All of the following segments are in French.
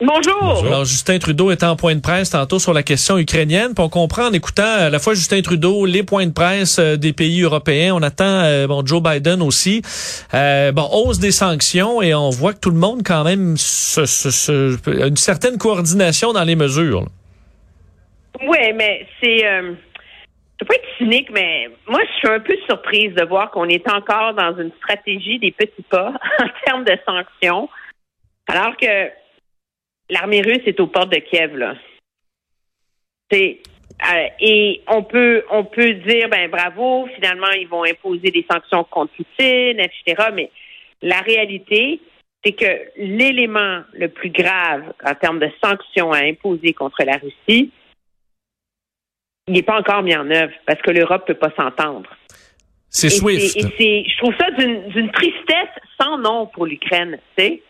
Bonjour. Alors Justin Trudeau est en point de presse tantôt sur la question ukrainienne. Puis on comprend en écoutant à la fois Justin Trudeau, les points de presse euh, des pays européens. On attend euh, bon Joe Biden aussi. Euh, bon hausse des sanctions et on voit que tout le monde quand même se, se- se- a une certaine coordination dans les mesures. là. Oui, mais c'est. Euh, je veux pas être cynique, mais moi, je suis un peu surprise de voir qu'on est encore dans une stratégie des petits pas en termes de sanctions, alors que l'armée russe est aux portes de Kiev, là. C'est. euh, et on peut on peut dire ben bravo, finalement ils vont imposer des sanctions contre Poutine, etc. Mais la réalité, c'est que l'élément le plus grave en termes de sanctions à imposer contre la Russie, il n'est pas encore mis en œuvre parce que l'Europe peut pas s'entendre. C'est Swift. et c'est- je trouve ça d'une d'une tristesse sans nom pour l'Ukraine, tu sais.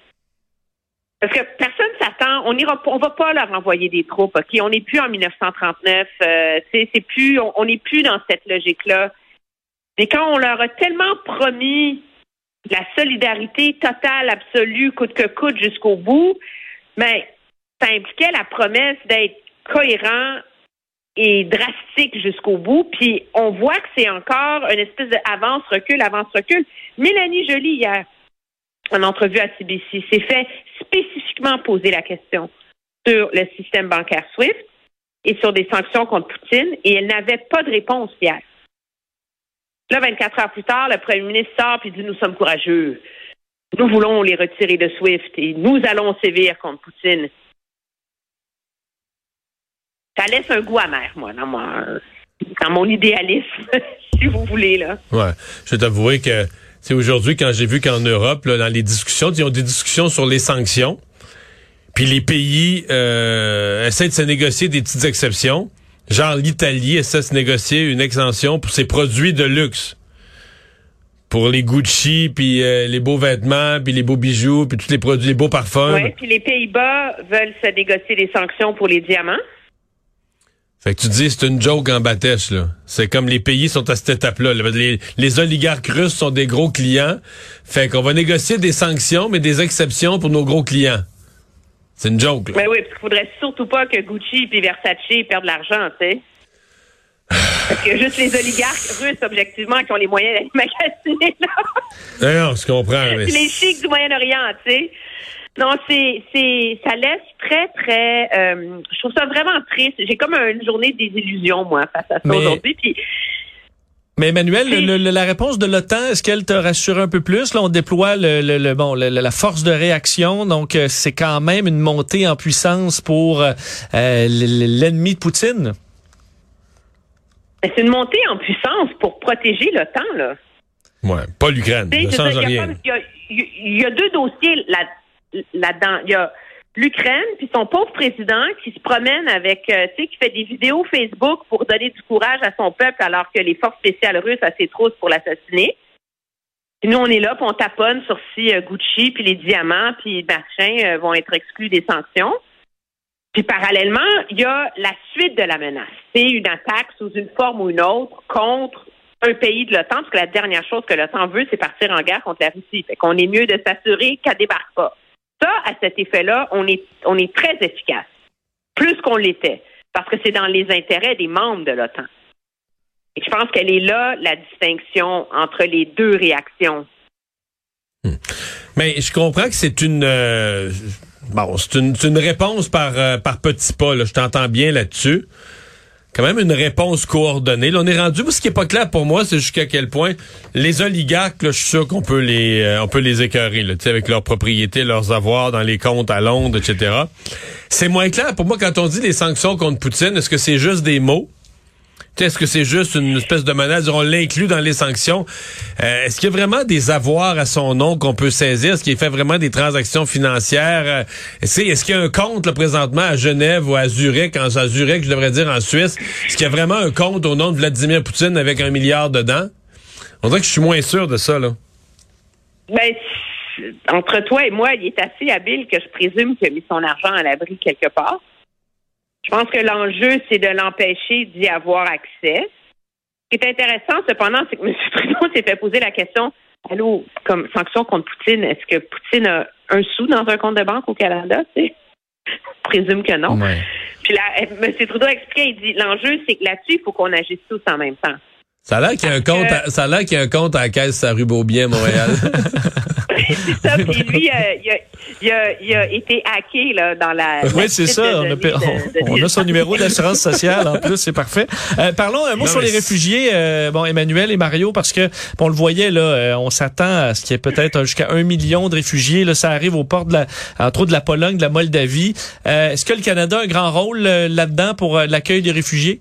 Parce que personne s'attend, on ira, on va pas leur envoyer des troupes, ok? On n'est plus en 1939, euh, c'est c'est plus, on n'est plus dans cette logique-là. Mais quand on leur a tellement promis la solidarité totale, absolue, coûte que coûte jusqu'au bout, mais ça impliquait la promesse d'être cohérent et drastique jusqu'au bout. Puis on voit que c'est encore une espèce d'avance-recul, avance-recul. Mélanie Joly, hier, en entrevue à CBC, s'est fait spécifiquement poser la question sur le système bancaire SWIFT et sur des sanctions contre Poutine, et elle n'avait pas de réponse hier. Là, 24 heures plus tard, le premier ministre sort et dit Nous sommes courageux. Nous voulons les retirer de SWIFT et nous allons sévir contre Poutine. Ça laisse un goût amer, moi, dans mon, dans mon idéalisme, si vous voulez, là. Ouais. Je vais t'avouer que c'est aujourd'hui quand j'ai vu qu'en Europe, dans les discussions, ils ont des discussions sur les sanctions. Puis les pays euh, essaient de se négocier des petites exceptions. Genre l'Italie essaie de se négocier une exemption pour ses produits de luxe. Pour les Gucci, puis euh, les beaux vêtements, puis les beaux bijoux, puis tous les produits, les beaux parfums. Oui, puis les Pays-Bas veulent se négocier des sanctions pour les diamants. Fait que tu dis c'est une joke en bâtèche, là. C'est comme les pays sont à cette étape-là. là. Les, les oligarques russes sont des gros clients. Fait qu'on va négocier des sanctions, mais des exceptions pour nos gros clients. C'est une joke, là. Mais oui, parce qu'il faudrait surtout pas que Gucci et Versace perdent de l'argent, tu sais. Parce que juste les oligarques russes, objectivement, qui ont les moyens d'aller magasiner, là. Non, non, je comprends. mais les chics du Moyen-Orient, tu sais. Non, c'est, c'est, ça laisse très, très, euh, je trouve ça vraiment triste. J'ai comme une journée de désillusion, moi, face à ça Mais- aujourd'hui. Puis, Mais Emmanuel, le- le- la réponse de l'OTAN, est-ce qu'elle te rassure un peu plus? Là, on déploie le, le- le- bon, la force de réaction, donc euh, c'est quand même une montée en puissance pour euh, l'ennemi de Poutine. c'est une montée en puissance pour protéger l'OTAN, là. Ouais, pas l'Ukraine. Il y y a deux dossiers là- là-dedans. Il y a l'Ukraine, puis son pauvre président qui se promène avec, euh, tu sais, qui fait des vidéos Facebook pour donner du courage à son peuple alors que les forces spéciales russes à ses trousses pour l'assassiner. Puis nous, on est là, puis on taponne sur si euh, Gucci, puis les diamants, puis machin euh, vont être exclus des sanctions. Puis parallèlement, il y a la suite de la menace. C'est une attaque sous une forme ou une autre contre un pays de l'OTAN, parce que la dernière chose que l'OTAN veut, c'est partir en guerre contre la Russie. Fait qu'on est mieux de s'assurer qu'elle débarque pas. Ça, à cet effet-là, on est, on est très efficace. Plus qu'on l'était. Parce que c'est dans les intérêts des membres de l'OTAN. Et je pense qu'elle est là, la distinction entre les deux réactions. Mais je comprends que c'est une euh, bon, c'est une, c'est une réponse par euh, par petits pas. Là. Je t'entends bien là-dessus. Quand même une réponse coordonnée. Là, on est rendu. Ce qui est pas clair pour moi, c'est jusqu'à quel point les oligarques, là, je suis sûr qu'on peut les euh, on peut les écœurer, avec leurs propriétés, leurs avoirs dans les comptes à Londres, etc. C'est moins clair pour moi quand on dit les sanctions contre Poutine. Est-ce que c'est juste des mots? Est-ce que c'est juste une espèce de menace? On l'inclut dans les sanctions. Euh, Est-ce qu'il y a vraiment des avoirs à son nom qu'on peut saisir? Est-ce qu'il fait vraiment des transactions financières? Euh, Est-ce est-ce qu'il y a un compte là, présentement à Genève ou à Zurich, en, à Zurich, je devrais dire en Suisse? Est-ce qu'il y a vraiment un compte au nom de Vladimir Poutine avec un milliard dedans? On dirait que je suis moins sûr de ça, là. Ben, entre toi et moi, il est assez habile que je présume qu'il a mis son argent à l'abri quelque part. Je pense que l'enjeu, c'est de l'empêcher d'y avoir accès. Ce qui est intéressant, cependant, c'est que M. Trudeau s'est fait poser la question Allô, comme sanction contre Poutine, est-ce que Poutine a un sou dans un compte de banque au Canada? Je présume que non. Ouais. Puis là, M. Trudeau a expliqué, il dit l'enjeu, c'est que là-dessus, il faut qu'on agisse tous en même temps. Ça a l'air qu'il y a un compte, à, ça a l'air qu'il y a un compte à la caisse à rue Beaubien, Montréal. c'est ça. Puis lui, euh, il, a, il, a, il, a, été hacké là, dans la. Oui, c'est ça. On a, de, de, on, a, son numéro d'assurance sociale en plus, c'est parfait. Euh, parlons un mot non, sur les réfugiés, euh, bon, Emmanuel et Mario, parce que bon, on le voyait là, euh, on s'attend à ce qu'il y ait peut-être jusqu'à un million de réfugiés. Là, ça arrive aux portes de la, entre autres de la Pologne, de la Moldavie. Euh, est-ce que le Canada a un grand rôle là-dedans pour l'accueil des réfugiés?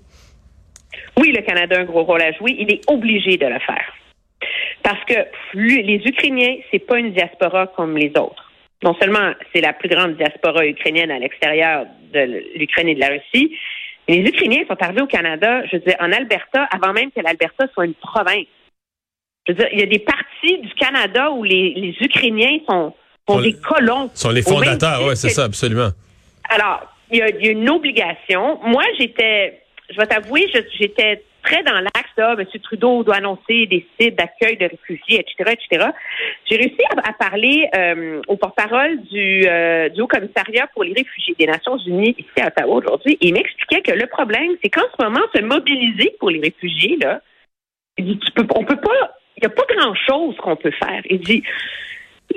Oui, le Canada a un gros rôle à jouer. Il est obligé de le faire. Parce que les Ukrainiens, c'est pas une diaspora comme les autres. Non seulement c'est la plus grande diaspora ukrainienne à l'extérieur de l'Ukraine et de la Russie, mais les Ukrainiens sont arrivés au Canada, je veux dire, en Alberta, avant même que l'Alberta soit une province. Je veux dire, il y a des parties du Canada où les, les Ukrainiens sont, sont, sont des colons. Sont les fondateurs, oui, c'est ça, absolument. Alors, il y, a, il y a une obligation. Moi, j'étais je vais t'avouer, j'étais très dans l'axe M. Trudeau doit annoncer des sites d'accueil de réfugiés, etc., etc. J'ai réussi à, parler euh, au porte-parole du, euh, du Haut Commissariat pour les réfugiés des Nations Unies ici à Ottawa aujourd'hui. Il m'expliquait que le problème, c'est qu'en ce moment, se mobiliser pour les réfugiés, là, il dit, tu peux, on peut pas, il n'y a pas grand-chose qu'on peut faire. Il dit,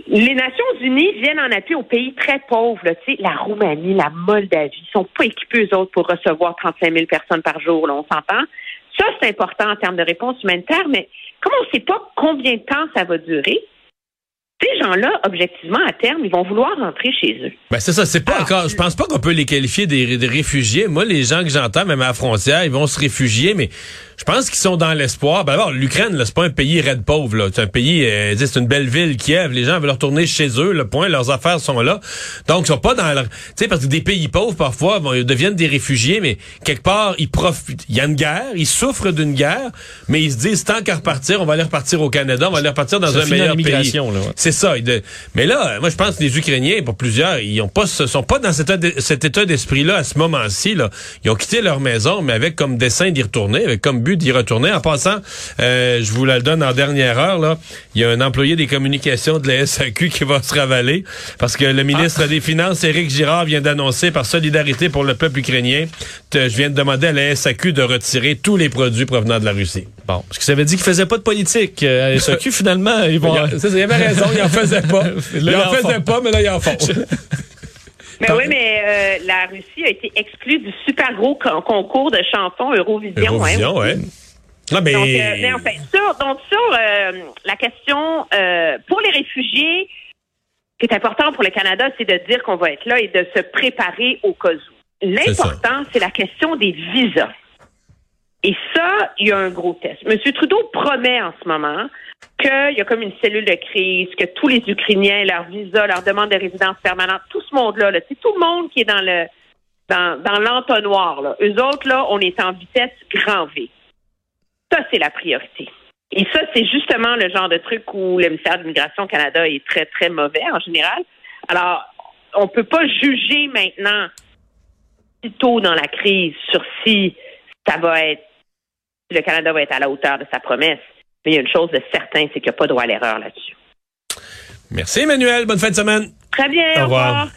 les Nations Unies viennent en appui aux pays très pauvres, là, la Roumanie, la Moldavie, ils sont pas équipés eux autres pour recevoir 35 000 personnes par jour, là, on s'entend. Ça, c'est important en termes de réponse humanitaire, mais comme on ne sait pas combien de temps ça va durer, ces gens-là, objectivement, à terme, ils vont vouloir rentrer chez eux. Ben c'est ça, c'est pas Alors, encore. Je pense pas qu'on peut les qualifier des, des, réfugiés. Moi, les gens que j'entends, même à la frontière, ils vont se réfugier, mais je pense qu'ils sont dans l'espoir. Ben d'abord, l'Ukraine, là, c'est pas un pays raide pauvre. Là. C'est un pays, euh, c'est une belle ville, Kiev. Les gens veulent retourner chez eux. Le point, leurs affaires sont là. Donc, ils sont pas dans leur. Tu sais, parce que des pays pauvres parfois bon, ils deviennent des réfugiés, mais quelque part, ils profitent. Il y a une guerre, ils souffrent d'une guerre, mais ils se disent tant qu'à repartir, on va aller repartir au Canada, on va aller repartir dans ça un meilleur pays. Ouais. Mais là, moi, je pense que les Ukrainiens, pour plusieurs, ils ont pas, sont pas dans cet état, d'esprit-là à ce moment-ci. Ils ont quitté leur maison, mais avec comme dessein d'y retourner, avec comme but d'y retourner. En passant, euh, je vous la donne en dernière heure, là, il y a un employé des communications de la SAQ qui va se ravaler parce que le ministre des Finances, Éric Girard, vient d'annoncer par solidarité pour le peuple ukrainien, je viens de demander à la SAQ de retirer tous les produits provenant de la Russie. Bon, parce que ça veut dire qu'il faisait pas de politique. Euh, SAQ, finalement, ils vont... Il, il avait raison, il en faisait pas. il en faisait pas, mais là, il en font. Mais oui, mais euh, la Russie a été exclue du super gros concours de chansons Eurovision. Eurovision, hein. ouais. Non, mais... Donc, euh, mais enfin, sur, donc sur euh, la question euh, pour les réfugiés, ce qui est important pour le Canada, c'est de dire qu'on va être là et de se préparer au cas où. L'important, c'est la question des visas. Et ça, il y a un gros test. M. Trudeau promet en ce moment qu'il y a comme une cellule de crise, que tous les Ukrainiens, leur visa, leur demande de résidence permanente, tout ce monde-là, c'est tout le monde qui est dans le dans, l'entonnoir. Là. Eux autres, là, on est en vitesse grand V. Ça, c'est la priorité. Et ça, c'est justement le genre de truc où le ministère de l'Immigration au Canada est très, très mauvais en général. Alors, on ne peut pas juger maintenant si tôt dans la crise sur si ça va être, si le Canada va être à la hauteur de sa promesse. Mais il y a une chose de certain, c'est qu'il n'y a pas droit à l'erreur là-dessus. Merci, Emmanuel. Bonne fin de semaine. Très bien. Au revoir. Au revoir.